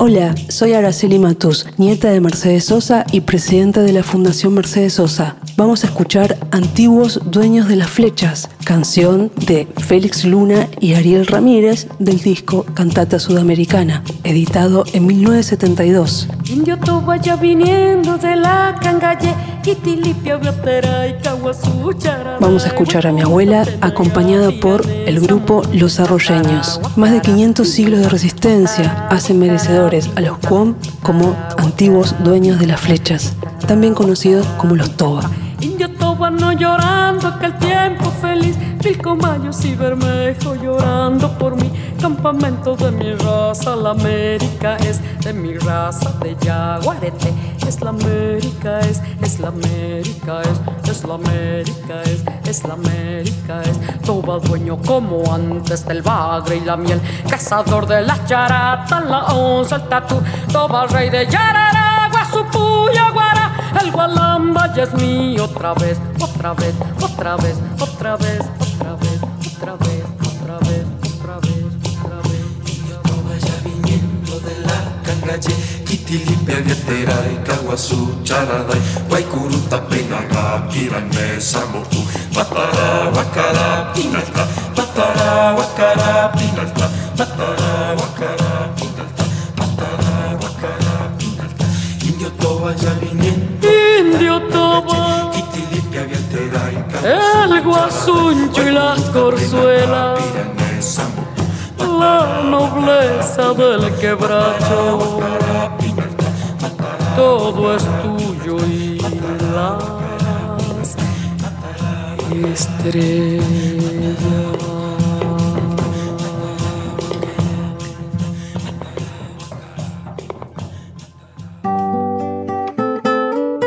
Hola, soy Araceli Matus, nieta de Mercedes Sosa y presidenta de la Fundación Mercedes Sosa. Vamos a escuchar Antiguos Dueños de las Flechas, canción de Félix Luna y Ariel Ramírez del disco Cantata Sudamericana, editado en 1972. Vamos a escuchar a mi abuela acompañada por el grupo Los Arroyeños. Más de 500 siglos de resistencia hacen merecedores a los Cuom como antiguos dueños de las flechas, también conocidos como los Toba. Indio no llorando que el tiempo feliz, Pilcomayos y Bermejo llorando por mí. Campamento de mi raza, la América es de mi raza de Yaguarete. Es la América es, es la América es, es la América es, es la América es. Todo dueño como antes del bagre y la miel, cazador de las charatas, la onza, el tatú, todo rey de Yararagua, gualamba ya es mío otra vez, otra vez, otra vez, otra vez, otra vez, otra vez, otra vez, otra vez, otra vez. Vaya viniendo de la cangalle, Kitilimpia, Vietera, Caguazú, Charaday, Guaycuruta, Penaga, Pirangue, Samotu, Matara, Huacara, Pinalta, Matara, Huacara, Pinalta, El guasuncho y las corzuelas, la nobleza del quebracho, todo es tuyo y las estrellas.